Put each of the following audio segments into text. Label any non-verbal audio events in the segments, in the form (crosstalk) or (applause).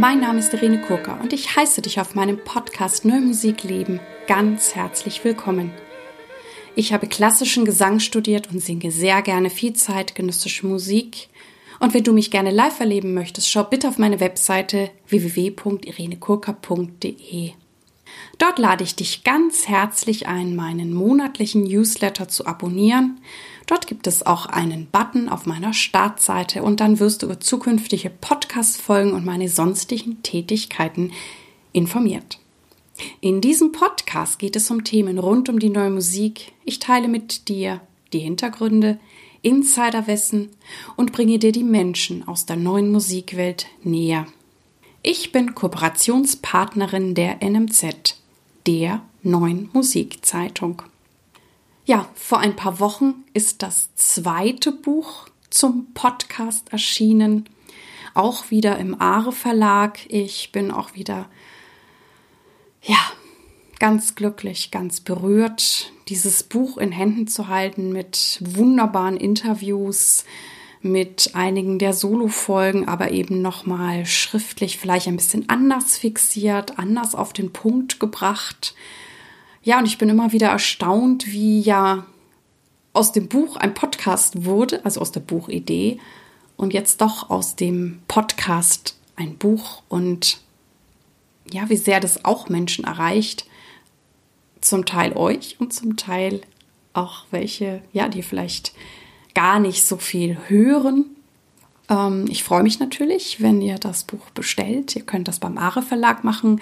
Mein Name ist Irene Kurka und ich heiße dich auf meinem Podcast Neue Musik leben ganz herzlich willkommen. Ich habe klassischen Gesang studiert und singe sehr gerne viel zeitgenössische Musik. Und wenn du mich gerne live erleben möchtest, schau bitte auf meine Webseite www.irenekurka.de. Dort lade ich dich ganz herzlich ein, meinen monatlichen Newsletter zu abonnieren. Dort gibt es auch einen Button auf meiner Startseite und dann wirst du über zukünftige Podcast-Folgen und meine sonstigen Tätigkeiten informiert. In diesem Podcast geht es um Themen rund um die neue Musik. Ich teile mit dir die Hintergründe, Insiderwissen und bringe dir die Menschen aus der neuen Musikwelt näher. Ich bin Kooperationspartnerin der NMZ, der neuen Musikzeitung. Ja, vor ein paar Wochen ist das zweite Buch zum Podcast erschienen, auch wieder im Aare Verlag. Ich bin auch wieder ja, ganz glücklich, ganz berührt, dieses Buch in Händen zu halten mit wunderbaren Interviews, mit einigen der Solo-Folgen, aber eben nochmal schriftlich vielleicht ein bisschen anders fixiert, anders auf den Punkt gebracht. Ja, und ich bin immer wieder erstaunt, wie ja aus dem Buch ein Podcast wurde, also aus der Buchidee, und jetzt doch aus dem Podcast ein Buch und ja, wie sehr das auch Menschen erreicht. Zum Teil euch und zum Teil auch welche, ja, die vielleicht gar nicht so viel hören. Ähm, ich freue mich natürlich, wenn ihr das Buch bestellt. Ihr könnt das beim Are Verlag machen.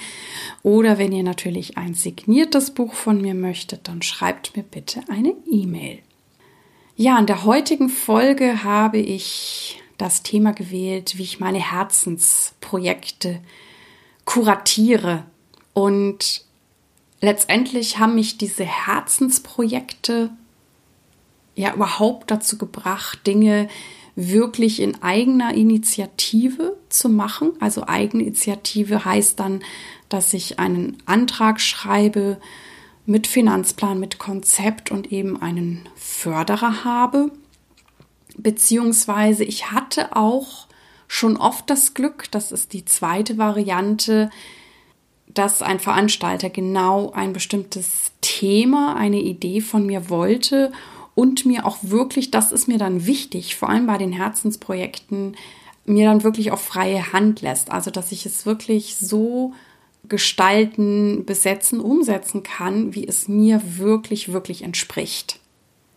Oder wenn ihr natürlich ein signiertes Buch von mir möchtet, dann schreibt mir bitte eine E-Mail. Ja, in der heutigen Folge habe ich das Thema gewählt, wie ich meine Herzensprojekte kuratiere. Und letztendlich haben mich diese Herzensprojekte ja überhaupt dazu gebracht, Dinge wirklich in eigener Initiative zu machen. Also Eigeninitiative heißt dann, dass ich einen Antrag schreibe mit Finanzplan, mit Konzept und eben einen Förderer habe. Beziehungsweise ich hatte auch schon oft das Glück, das ist die zweite Variante, dass ein Veranstalter genau ein bestimmtes Thema, eine Idee von mir wollte und mir auch wirklich, das ist mir dann wichtig, vor allem bei den Herzensprojekten, mir dann wirklich auf freie Hand lässt. Also, dass ich es wirklich so gestalten, besetzen, umsetzen kann, wie es mir wirklich, wirklich entspricht.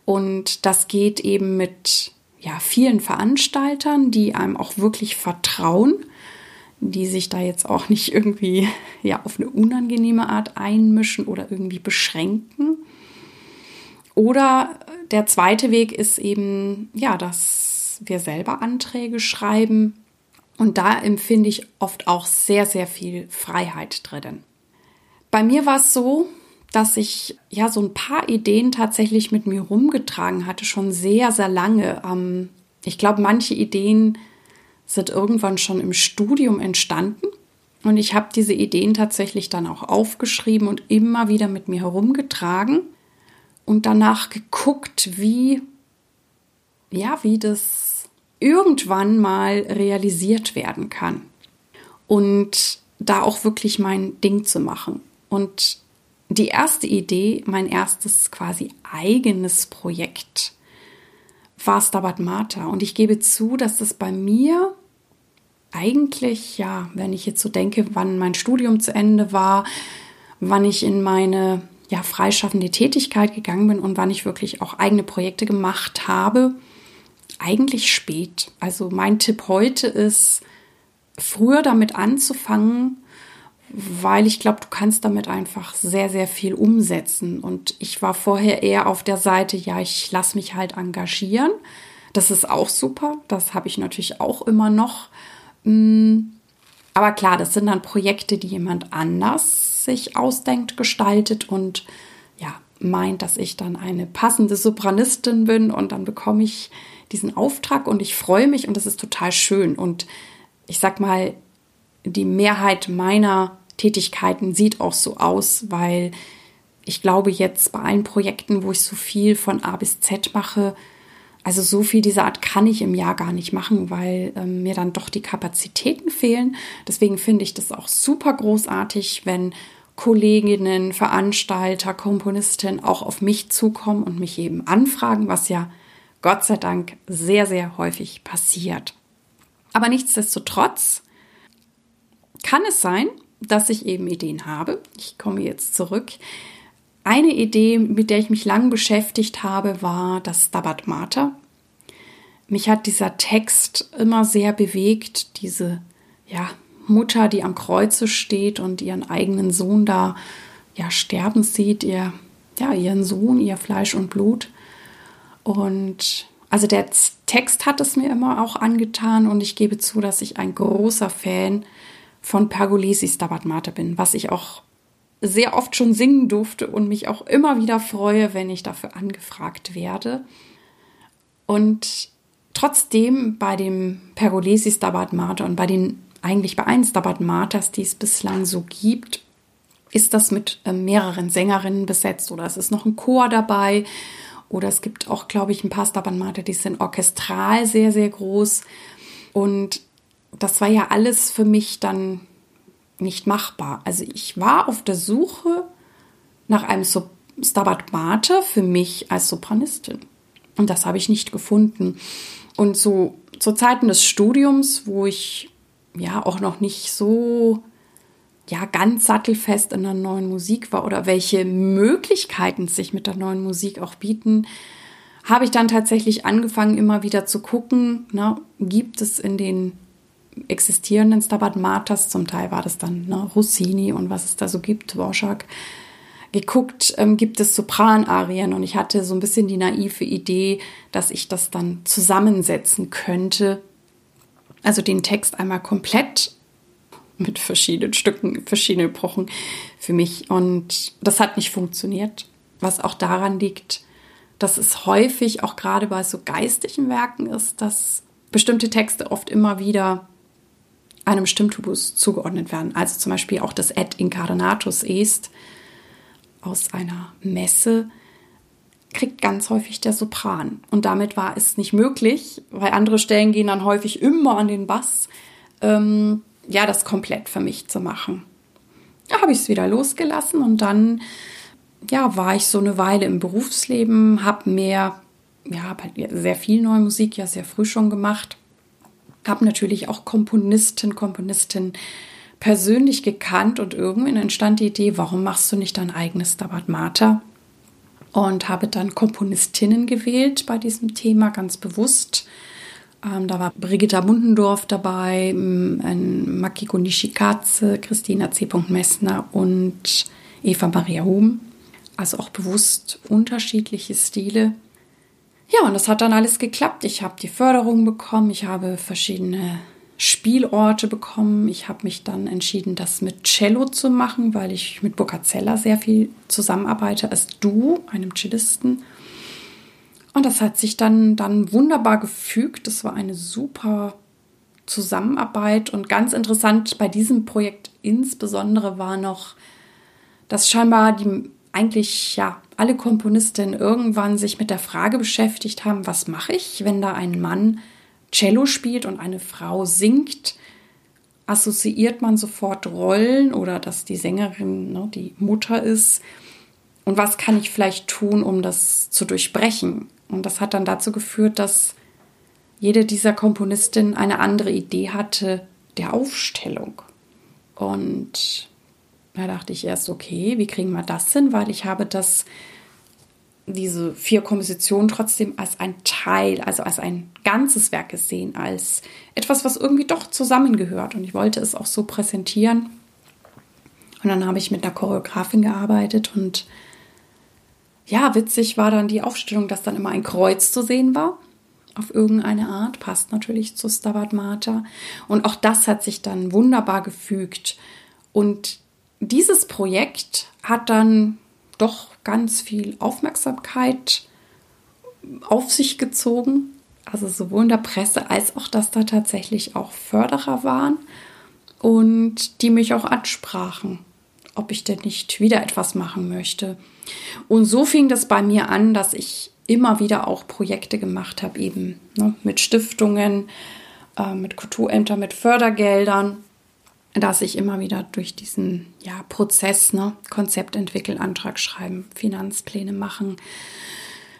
Und das geht eben mit ja, vielen Veranstaltern, die einem auch wirklich vertrauen, die sich da jetzt auch nicht irgendwie ja, auf eine unangenehme Art einmischen oder irgendwie beschränken. Oder der zweite Weg ist eben, ja, dass wir selber Anträge schreiben. Und da empfinde ich oft auch sehr, sehr viel Freiheit drinnen. Bei mir war es so, dass ich ja so ein paar Ideen tatsächlich mit mir rumgetragen hatte, schon sehr, sehr lange. Ähm, ich glaube, manche Ideen sind irgendwann schon im Studium entstanden. Und ich habe diese Ideen tatsächlich dann auch aufgeschrieben und immer wieder mit mir herumgetragen und danach geguckt, wie, ja, wie das irgendwann mal realisiert werden kann. Und da auch wirklich mein Ding zu machen. Und die erste Idee, mein erstes quasi eigenes Projekt, war Stabat Mater. Und ich gebe zu, dass das bei mir eigentlich, ja, wenn ich jetzt so denke, wann mein Studium zu Ende war, wann ich in meine ja, freischaffende Tätigkeit gegangen bin und wann ich wirklich auch eigene Projekte gemacht habe, eigentlich spät. Also mein Tipp heute ist, früher damit anzufangen, weil ich glaube, du kannst damit einfach sehr, sehr viel umsetzen. Und ich war vorher eher auf der Seite, ja, ich lasse mich halt engagieren. Das ist auch super. Das habe ich natürlich auch immer noch. Mm, aber klar, das sind dann Projekte, die jemand anders sich ausdenkt, gestaltet und ja, meint, dass ich dann eine passende Sopranistin bin und dann bekomme ich diesen Auftrag und ich freue mich und das ist total schön. Und ich sag mal, die Mehrheit meiner Tätigkeiten sieht auch so aus, weil ich glaube jetzt bei allen Projekten, wo ich so viel von A bis Z mache, Also so viel dieser Art kann ich im Jahr gar nicht machen, weil ähm, mir dann doch die Kapazitäten fehlen. Deswegen finde ich das auch super großartig, wenn Kolleginnen, Veranstalter, Komponistinnen auch auf mich zukommen und mich eben anfragen, was ja Gott sei Dank sehr, sehr häufig passiert. Aber nichtsdestotrotz kann es sein, dass ich eben Ideen habe. Ich komme jetzt zurück. Eine Idee, mit der ich mich lang beschäftigt habe, war das Stabat Mater. Mich hat dieser Text immer sehr bewegt, diese ja, Mutter, die am Kreuze steht und ihren eigenen Sohn da ja sterben sieht, ihr ja, ihren Sohn, ihr Fleisch und Blut. Und also der Text hat es mir immer auch angetan und ich gebe zu, dass ich ein großer Fan von Pergolesi Stabat Mater bin, was ich auch sehr oft schon singen durfte und mich auch immer wieder freue, wenn ich dafür angefragt werde. Und trotzdem bei dem Pergolesi Stabat Mater und bei den eigentlich bei allen Stabat Maters, die es bislang so gibt, ist das mit äh, mehreren Sängerinnen besetzt oder es ist noch ein Chor dabei oder es gibt auch, glaube ich, ein paar Stabat Mater, die sind orchestral sehr, sehr groß. Und das war ja alles für mich dann nicht machbar. Also ich war auf der Suche nach einem Stabat Mater für mich als Sopranistin. Und das habe ich nicht gefunden. Und so zu Zeiten des Studiums, wo ich ja auch noch nicht so ja ganz sattelfest in der neuen Musik war oder welche Möglichkeiten sich mit der neuen Musik auch bieten, habe ich dann tatsächlich angefangen, immer wieder zu gucken, ne, gibt es in den existierenden Stabat Maters, zum Teil war das dann ne, Rossini und was es da so gibt, Dvorak, geguckt, ähm, gibt es Sopranarien? Und ich hatte so ein bisschen die naive Idee, dass ich das dann zusammensetzen könnte. Also den Text einmal komplett mit verschiedenen Stücken, verschiedene Epochen für mich. Und das hat nicht funktioniert, was auch daran liegt, dass es häufig auch gerade bei so geistigen Werken ist, dass bestimmte Texte oft immer wieder einem Stimmtypus zugeordnet werden. Also zum Beispiel auch das Et incarnatus est aus einer Messe kriegt ganz häufig der Sopran. Und damit war es nicht möglich, weil andere Stellen gehen dann häufig immer an den Bass, ähm, ja, das komplett für mich zu machen. Da habe ich es wieder losgelassen und dann, ja, war ich so eine Weile im Berufsleben, habe mehr, ja, sehr viel neue Musik ja sehr früh schon gemacht habe natürlich auch Komponisten, Komponistinnen persönlich gekannt und irgendwann entstand die Idee, warum machst du nicht dein eigenes Stabat Mater? Und habe dann Komponistinnen gewählt bei diesem Thema ganz bewusst. Ähm, da war Brigitta Mundendorf dabei, ein Makiko Nishikaze, Christina C. Messner und Eva Maria Hum. Also auch bewusst unterschiedliche Stile. Ja, und das hat dann alles geklappt. Ich habe die Förderung bekommen, ich habe verschiedene Spielorte bekommen. Ich habe mich dann entschieden, das mit Cello zu machen, weil ich mit Boccacella sehr viel zusammenarbeite als Du, einem Cellisten. Und das hat sich dann, dann wunderbar gefügt. Das war eine super Zusammenarbeit. Und ganz interessant bei diesem Projekt insbesondere war noch, dass scheinbar die eigentlich ja alle Komponistinnen irgendwann sich mit der Frage beschäftigt haben, was mache ich, wenn da ein Mann Cello spielt und eine Frau singt? Assoziiert man sofort Rollen oder dass die Sängerin ne, die Mutter ist? Und was kann ich vielleicht tun, um das zu durchbrechen? Und das hat dann dazu geführt, dass jede dieser Komponistinnen eine andere Idee hatte der Aufstellung. Und da dachte ich erst, okay, wie kriegen wir das hin? Weil ich habe das, diese vier Kompositionen trotzdem als ein Teil, also als ein ganzes Werk gesehen, als etwas, was irgendwie doch zusammengehört. Und ich wollte es auch so präsentieren. Und dann habe ich mit einer Choreografin gearbeitet und ja, witzig war dann die Aufstellung, dass dann immer ein Kreuz zu sehen war. Auf irgendeine Art. Passt natürlich zu Stabat Mater. Und auch das hat sich dann wunderbar gefügt. Und dieses Projekt hat dann doch ganz viel Aufmerksamkeit auf sich gezogen. Also sowohl in der Presse als auch, dass da tatsächlich auch Förderer waren und die mich auch ansprachen, ob ich denn nicht wieder etwas machen möchte. Und so fing das bei mir an, dass ich immer wieder auch Projekte gemacht habe, eben ne, mit Stiftungen, äh, mit Kulturämtern, mit Fördergeldern, dass ich immer wieder durch diesen ja, Prozess, ne, Konzept entwickeln, Antrag schreiben, Finanzpläne machen,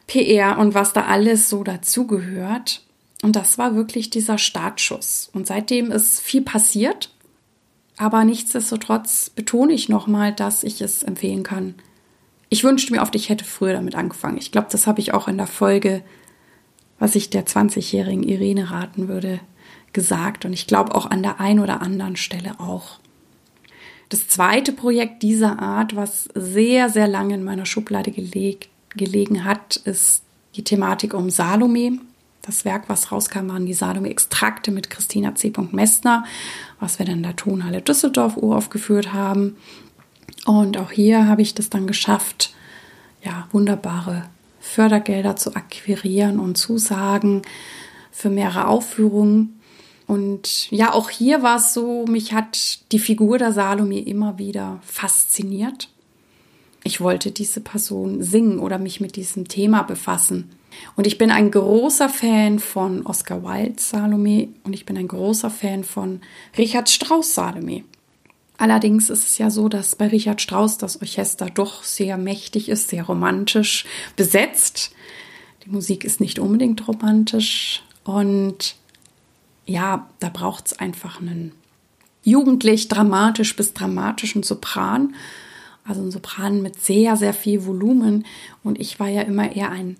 PR und was da alles so dazugehört. Und das war wirklich dieser Startschuss. Und seitdem ist viel passiert. Aber nichtsdestotrotz betone ich nochmal, dass ich es empfehlen kann. Ich wünschte mir oft, ich hätte früher damit angefangen. Ich glaube, das habe ich auch in der Folge, was ich der 20-jährigen Irene raten würde, gesagt. Und ich glaube auch an der einen oder anderen Stelle auch. Das zweite Projekt dieser Art, was sehr, sehr lange in meiner Schublade gelegt, gelegen hat, ist die Thematik um Salome. Das Werk, was rauskam, waren die Salome-Extrakte mit Christina C. Messner, was wir dann in der Tonhalle Düsseldorf uraufgeführt haben. Und auch hier habe ich das dann geschafft, ja, wunderbare Fördergelder zu akquirieren und Zusagen für mehrere Aufführungen. Und ja, auch hier war es so, mich hat die Figur der Salome immer wieder fasziniert. Ich wollte diese Person singen oder mich mit diesem Thema befassen. Und ich bin ein großer Fan von Oscar Wilde Salome und ich bin ein großer Fan von Richard Strauss Salome. Allerdings ist es ja so, dass bei Richard Strauss das Orchester doch sehr mächtig ist, sehr romantisch besetzt. Die Musik ist nicht unbedingt romantisch und ja, da braucht es einfach einen jugendlich dramatisch bis dramatischen Sopran. Also ein Sopran mit sehr, sehr viel Volumen. Und ich war ja immer eher ein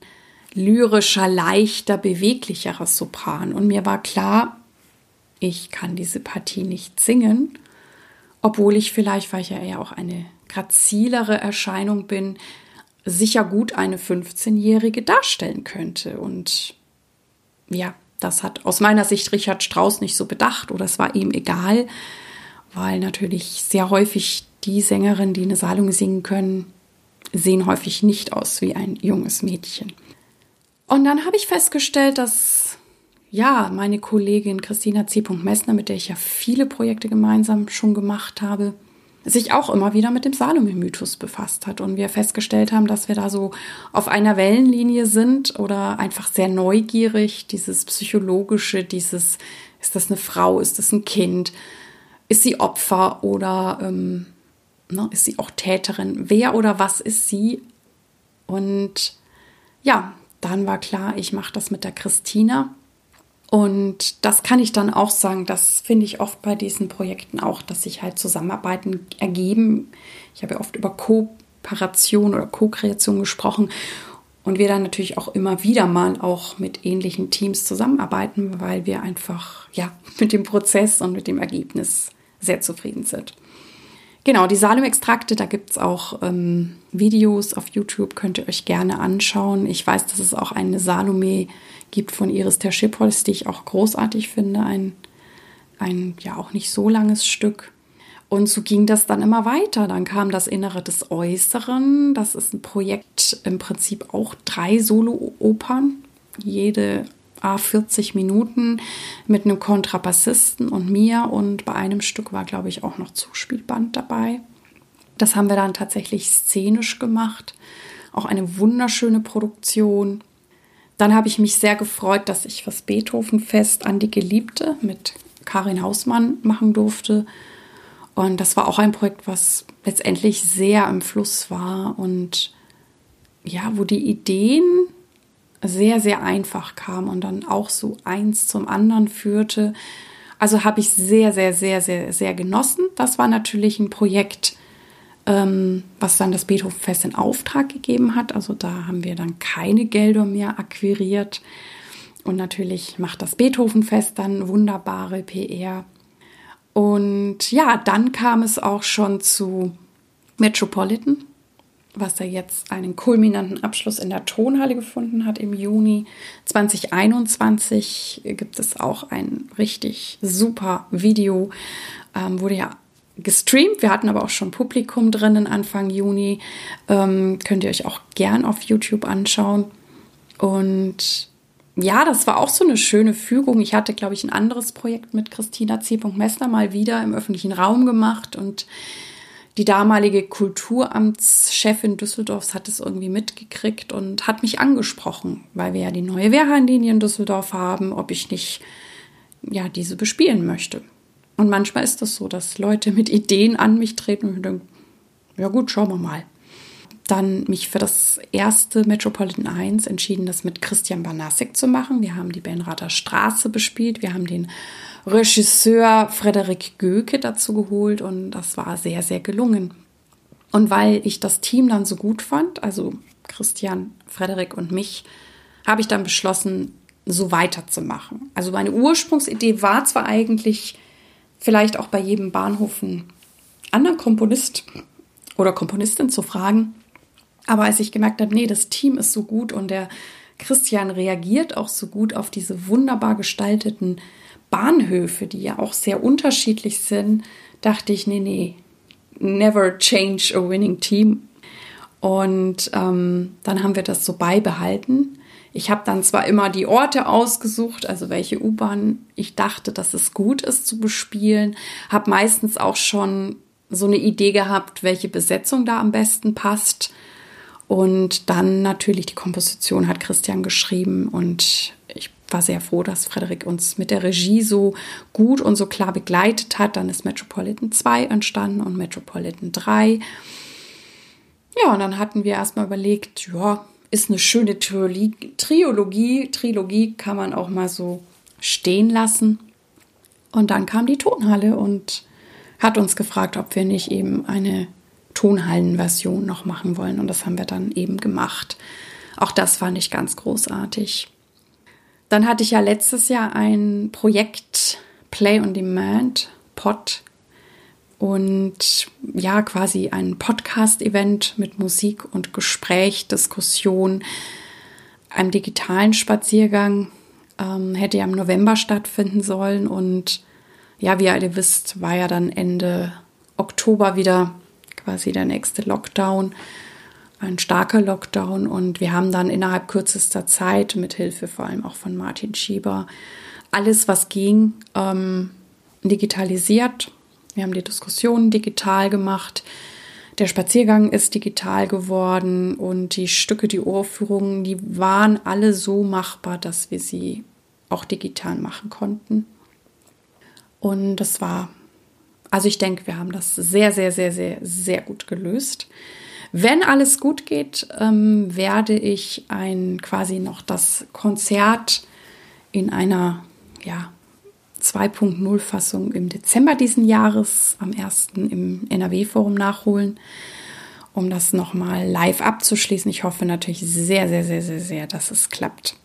lyrischer, leichter, beweglicherer Sopran. Und mir war klar, ich kann diese Partie nicht singen, obwohl ich vielleicht, weil ich ja eher auch eine grazilere Erscheinung bin, sicher gut eine 15-Jährige darstellen könnte. Und ja, das hat aus meiner Sicht Richard Strauss nicht so bedacht oder es war ihm egal, weil natürlich sehr häufig die Sängerinnen, die eine Salung singen können, sehen häufig nicht aus wie ein junges Mädchen. Und dann habe ich festgestellt, dass ja, meine Kollegin Christina C. Messner, mit der ich ja viele Projekte gemeinsam schon gemacht habe, sich auch immer wieder mit dem Salome-Mythos befasst hat und wir festgestellt haben, dass wir da so auf einer Wellenlinie sind oder einfach sehr neugierig, dieses psychologische, dieses, ist das eine Frau, ist das ein Kind, ist sie Opfer oder ähm, ne, ist sie auch Täterin, wer oder was ist sie? Und ja, dann war klar, ich mache das mit der Christina und das kann ich dann auch sagen, das finde ich oft bei diesen Projekten auch, dass sich halt Zusammenarbeiten ergeben. Ich habe ja oft über Kooperation oder Co-Kreation gesprochen und wir dann natürlich auch immer wieder mal auch mit ähnlichen Teams zusammenarbeiten, weil wir einfach ja (laughs) mit dem Prozess und mit dem Ergebnis sehr zufrieden sind. Genau, die Salum-Extrakte, da gibt es auch ähm, Videos auf YouTube, könnt ihr euch gerne anschauen. Ich weiß, dass es auch eine Salome gibt von Iris Terschipholz, die ich auch großartig finde. Ein, ein ja auch nicht so langes Stück. Und so ging das dann immer weiter. Dann kam das Innere des Äußeren. Das ist ein Projekt, im Prinzip auch drei Solo-Opern. Jede A 40 Minuten mit einem Kontrabassisten und mir und bei einem Stück war, glaube ich, auch noch Zuspielband dabei. Das haben wir dann tatsächlich szenisch gemacht. Auch eine wunderschöne Produktion. Dann habe ich mich sehr gefreut, dass ich das Beethovenfest an die Geliebte mit Karin Hausmann machen durfte. Und das war auch ein Projekt, was letztendlich sehr im Fluss war und ja, wo die Ideen sehr, sehr einfach kam und dann auch so eins zum anderen führte. Also habe ich sehr, sehr, sehr, sehr, sehr genossen. Das war natürlich ein Projekt, ähm, was dann das Beethovenfest in Auftrag gegeben hat. Also da haben wir dann keine Gelder mehr akquiriert. Und natürlich macht das Beethovenfest dann wunderbare PR. Und ja, dann kam es auch schon zu Metropolitan was er jetzt einen kulminanten Abschluss in der Tonhalle gefunden hat im Juni 2021, gibt es auch ein richtig super Video, ähm, wurde ja gestreamt. Wir hatten aber auch schon Publikum drinnen Anfang Juni. Ähm, könnt ihr euch auch gern auf YouTube anschauen. Und ja, das war auch so eine schöne Fügung. Ich hatte, glaube ich, ein anderes Projekt mit Christina C. Messner mal wieder im öffentlichen Raum gemacht und die damalige Kulturamtschefin Düsseldorfs hat es irgendwie mitgekriegt und hat mich angesprochen, weil wir ja die neue Wehrhahnlinie in Düsseldorf haben, ob ich nicht ja diese bespielen möchte. Und manchmal ist das so, dass Leute mit Ideen an mich treten und ich denke, ja gut, schauen wir mal. Dann mich für das erste Metropolitan 1 entschieden, das mit Christian Banasek zu machen. Wir haben die Benrather Straße bespielt, wir haben den Regisseur Frederik Göke dazu geholt und das war sehr, sehr gelungen. Und weil ich das Team dann so gut fand, also Christian, Frederik und mich, habe ich dann beschlossen, so weiterzumachen. Also meine Ursprungsidee war zwar eigentlich vielleicht auch bei jedem Bahnhof einen anderen Komponist oder Komponistin zu fragen, aber als ich gemerkt habe, nee, das Team ist so gut und der Christian reagiert auch so gut auf diese wunderbar gestalteten Bahnhöfe, die ja auch sehr unterschiedlich sind, dachte ich, nee, nee, never change a winning team. Und ähm, dann haben wir das so beibehalten. Ich habe dann zwar immer die Orte ausgesucht, also welche U-Bahn ich dachte, dass es gut ist zu bespielen, habe meistens auch schon so eine Idee gehabt, welche Besetzung da am besten passt. Und dann natürlich die Komposition hat Christian geschrieben und ich war sehr froh, dass Frederik uns mit der Regie so gut und so klar begleitet hat. Dann ist Metropolitan 2 entstanden und Metropolitan 3. Ja, und dann hatten wir erstmal überlegt, ja, ist eine schöne Triologie, Triologie, Trilogie kann man auch mal so stehen lassen. Und dann kam die Tonhalle und hat uns gefragt, ob wir nicht eben eine Tonhallenversion noch machen wollen. Und das haben wir dann eben gemacht. Auch das fand ich ganz großartig. Dann hatte ich ja letztes Jahr ein Projekt Play on Demand, Pod. Und ja, quasi ein Podcast-Event mit Musik und Gespräch, Diskussion, einem digitalen Spaziergang. Ähm, hätte ja im November stattfinden sollen. Und ja, wie ihr alle wisst, war ja dann Ende Oktober wieder quasi der nächste Lockdown ein starker Lockdown und wir haben dann innerhalb kürzester Zeit mit Hilfe vor allem auch von Martin Schieber alles, was ging, ähm, digitalisiert. Wir haben die Diskussionen digital gemacht. Der Spaziergang ist digital geworden und die Stücke, die Ohrführungen, die waren alle so machbar, dass wir sie auch digital machen konnten. Und das war, also ich denke, wir haben das sehr, sehr, sehr, sehr, sehr gut gelöst. Wenn alles gut geht, ähm, werde ich ein quasi noch das Konzert in einer ja, 2.0 Fassung im Dezember diesen Jahres am 1. im NRW-Forum nachholen, um das nochmal live abzuschließen. Ich hoffe natürlich sehr, sehr, sehr, sehr, sehr, dass es klappt.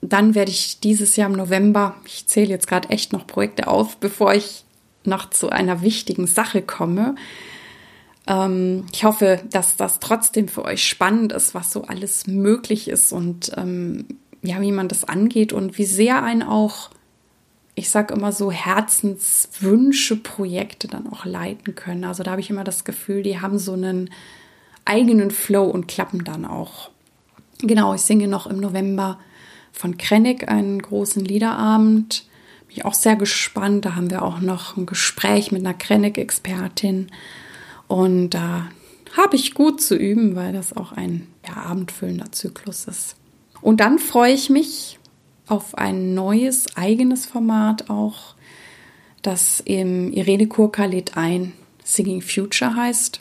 Dann werde ich dieses Jahr im November, ich zähle jetzt gerade echt noch Projekte auf, bevor ich noch zu einer wichtigen Sache komme, ähm, ich hoffe, dass das trotzdem für euch spannend ist, was so alles möglich ist und ähm, ja, wie man das angeht und wie sehr ein auch, ich sag immer so, Herzenswünsche, Projekte dann auch leiten können. Also da habe ich immer das Gefühl, die haben so einen eigenen Flow und klappen dann auch. Genau, ich singe noch im November von Krennic einen großen Liederabend. Bin auch sehr gespannt. Da haben wir auch noch ein Gespräch mit einer Krennic-Expertin. Und da habe ich gut zu üben, weil das auch ein ja, abendfüllender Zyklus ist. Und dann freue ich mich auf ein neues eigenes Format auch, das im Irene Kurka lädt ein Singing Future heißt.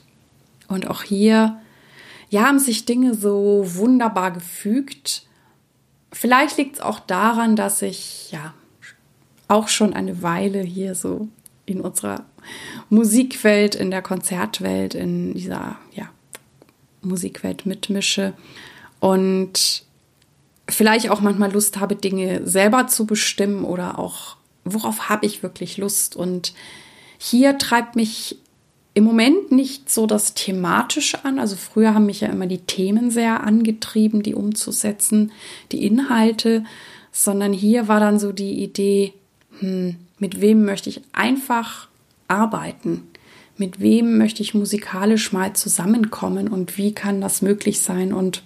Und auch hier ja, haben sich Dinge so wunderbar gefügt. Vielleicht liegt es auch daran, dass ich ja auch schon eine Weile hier so in unserer Musikwelt, in der Konzertwelt, in dieser ja, Musikwelt mitmische und vielleicht auch manchmal Lust habe, Dinge selber zu bestimmen oder auch, worauf habe ich wirklich Lust. Und hier treibt mich im Moment nicht so das Thematische an. Also früher haben mich ja immer die Themen sehr angetrieben, die umzusetzen, die Inhalte, sondern hier war dann so die Idee, hm, mit wem möchte ich einfach arbeiten? Mit wem möchte ich musikalisch mal zusammenkommen und wie kann das möglich sein? Und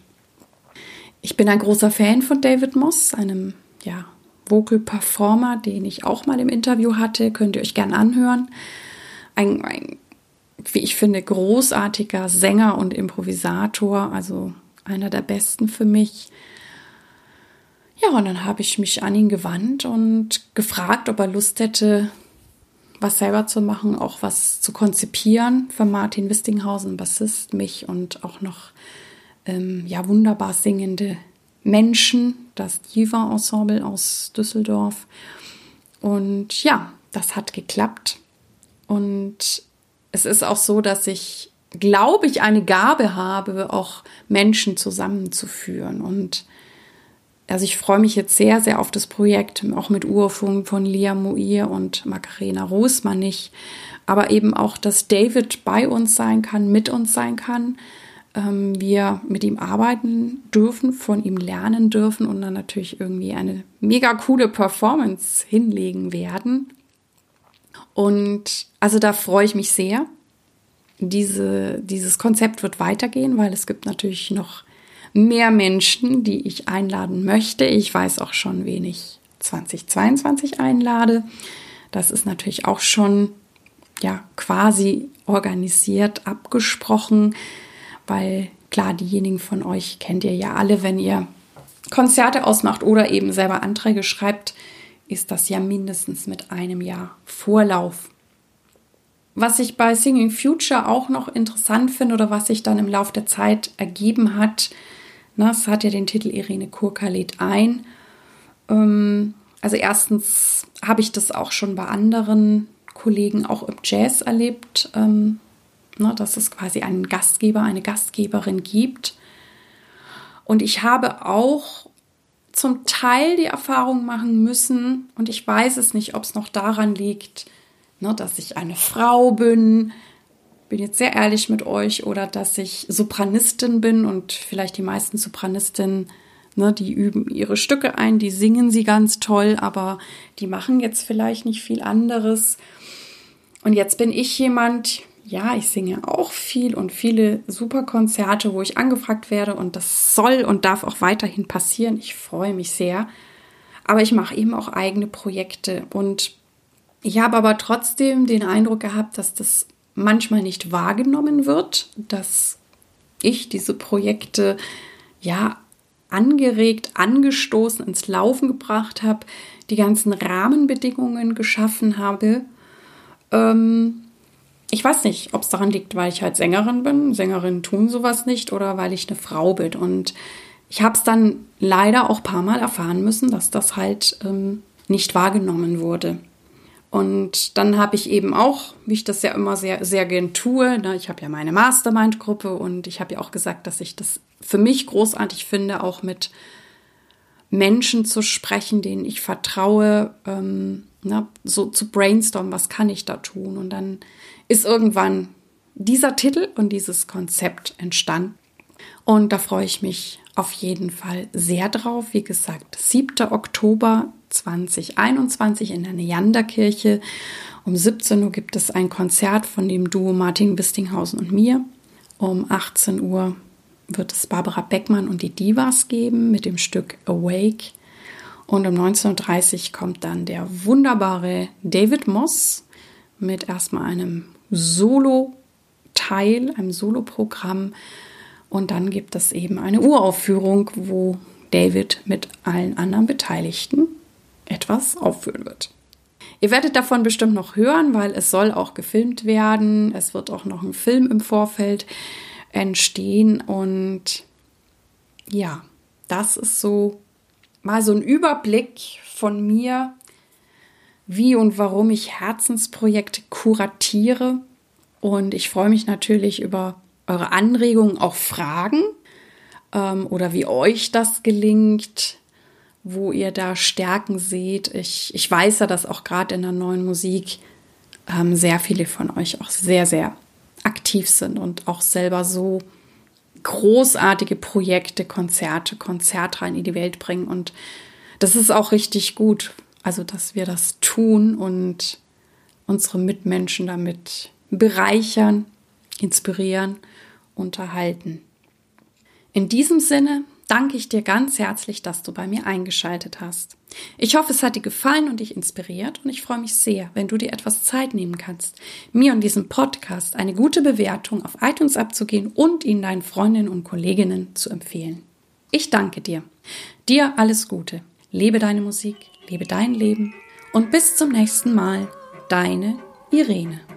ich bin ein großer Fan von David Moss, einem ja, Vocal Performer, den ich auch mal im Interview hatte. Könnt ihr euch gern anhören. Ein, ein wie ich finde, großartiger Sänger und Improvisator, also einer der besten für mich. Ja, und dann habe ich mich an ihn gewandt und gefragt, ob er Lust hätte, was selber zu machen, auch was zu konzipieren für Martin Wistinghausen, Bassist, mich und auch noch ähm, ja wunderbar singende Menschen, das Diva Ensemble aus Düsseldorf. Und ja, das hat geklappt. Und es ist auch so, dass ich, glaube ich, eine Gabe habe, auch Menschen zusammenzuführen. Und also ich freue mich jetzt sehr, sehr auf das Projekt, auch mit Urfunk von Lia Moir und Macarena Rosmanich. Aber eben auch, dass David bei uns sein kann, mit uns sein kann. Ähm, wir mit ihm arbeiten dürfen, von ihm lernen dürfen und dann natürlich irgendwie eine mega coole Performance hinlegen werden. Und also da freue ich mich sehr. Diese, dieses Konzept wird weitergehen, weil es gibt natürlich noch mehr Menschen, die ich einladen möchte. Ich weiß auch schon, wen ich 2022 einlade. Das ist natürlich auch schon ja quasi organisiert, abgesprochen, weil klar, diejenigen von euch kennt ihr ja alle, wenn ihr Konzerte ausmacht oder eben selber Anträge schreibt, ist das ja mindestens mit einem Jahr Vorlauf. Was ich bei Singing Future auch noch interessant finde oder was sich dann im Laufe der Zeit ergeben hat, na, es hat ja den Titel Irene Kurka lädt ein. Ähm, also erstens habe ich das auch schon bei anderen Kollegen auch im Jazz erlebt, ähm, na, dass es quasi einen Gastgeber, eine Gastgeberin gibt. Und ich habe auch zum Teil die Erfahrung machen müssen, und ich weiß es nicht, ob es noch daran liegt, ne, dass ich eine Frau bin, bin jetzt sehr ehrlich mit euch, oder dass ich Sopranistin bin und vielleicht die meisten Sopranistinnen, ne, die üben ihre Stücke ein, die singen sie ganz toll, aber die machen jetzt vielleicht nicht viel anderes. Und jetzt bin ich jemand, ja, ich singe auch viel und viele super Konzerte, wo ich angefragt werde und das soll und darf auch weiterhin passieren. Ich freue mich sehr. Aber ich mache eben auch eigene Projekte und ich habe aber trotzdem den Eindruck gehabt, dass das manchmal nicht wahrgenommen wird, dass ich diese Projekte ja angeregt, angestoßen, ins Laufen gebracht habe, die ganzen Rahmenbedingungen geschaffen habe. Ähm, ich weiß nicht, ob es daran liegt, weil ich halt Sängerin bin. Sängerinnen tun sowas nicht oder weil ich eine Frau bin. Und ich habe es dann leider auch ein paar Mal erfahren müssen, dass das halt ähm, nicht wahrgenommen wurde. Und dann habe ich eben auch, wie ich das ja immer sehr, sehr gern tue, ne, ich habe ja meine Mastermind-Gruppe und ich habe ja auch gesagt, dass ich das für mich großartig finde, auch mit Menschen zu sprechen, denen ich vertraue, ähm, ne, so zu brainstormen, was kann ich da tun. Und dann ist irgendwann dieser Titel und dieses Konzept entstanden. Und da freue ich mich auf jeden Fall sehr drauf. Wie gesagt, 7. Oktober 2021 in der Neanderkirche. Um 17 Uhr gibt es ein Konzert von dem Duo Martin Wistinghausen und mir. Um 18 Uhr wird es Barbara Beckmann und die Divas geben mit dem Stück Awake. Und um 19.30 Uhr kommt dann der wunderbare David Moss mit erstmal einem Solo-Teil, einem Solo-Programm. Und dann gibt es eben eine Uraufführung, wo David mit allen anderen Beteiligten etwas aufführen wird. Ihr werdet davon bestimmt noch hören, weil es soll auch gefilmt werden. Es wird auch noch ein Film im Vorfeld entstehen. Und ja, das ist so mal so ein Überblick von mir, wie und warum ich Herzensprojekte kuratiere. Und ich freue mich natürlich über eure Anregungen, auch Fragen ähm, oder wie euch das gelingt, wo ihr da Stärken seht. Ich, ich weiß ja, dass auch gerade in der neuen Musik ähm, sehr viele von euch auch sehr, sehr aktiv sind und auch selber so großartige Projekte, Konzerte, Konzertreihen in die Welt bringen. Und das ist auch richtig gut, also, dass wir das tun und unsere Mitmenschen damit bereichern, inspirieren, unterhalten. In diesem Sinne danke ich dir ganz herzlich, dass du bei mir eingeschaltet hast. Ich hoffe, es hat dir gefallen und dich inspiriert und ich freue mich sehr, wenn du dir etwas Zeit nehmen kannst, mir und diesem Podcast eine gute Bewertung auf iTunes abzugehen und ihn deinen Freundinnen und Kolleginnen zu empfehlen. Ich danke dir. Dir alles Gute. Lebe deine Musik, lebe dein Leben und bis zum nächsten Mal. Deine Irene.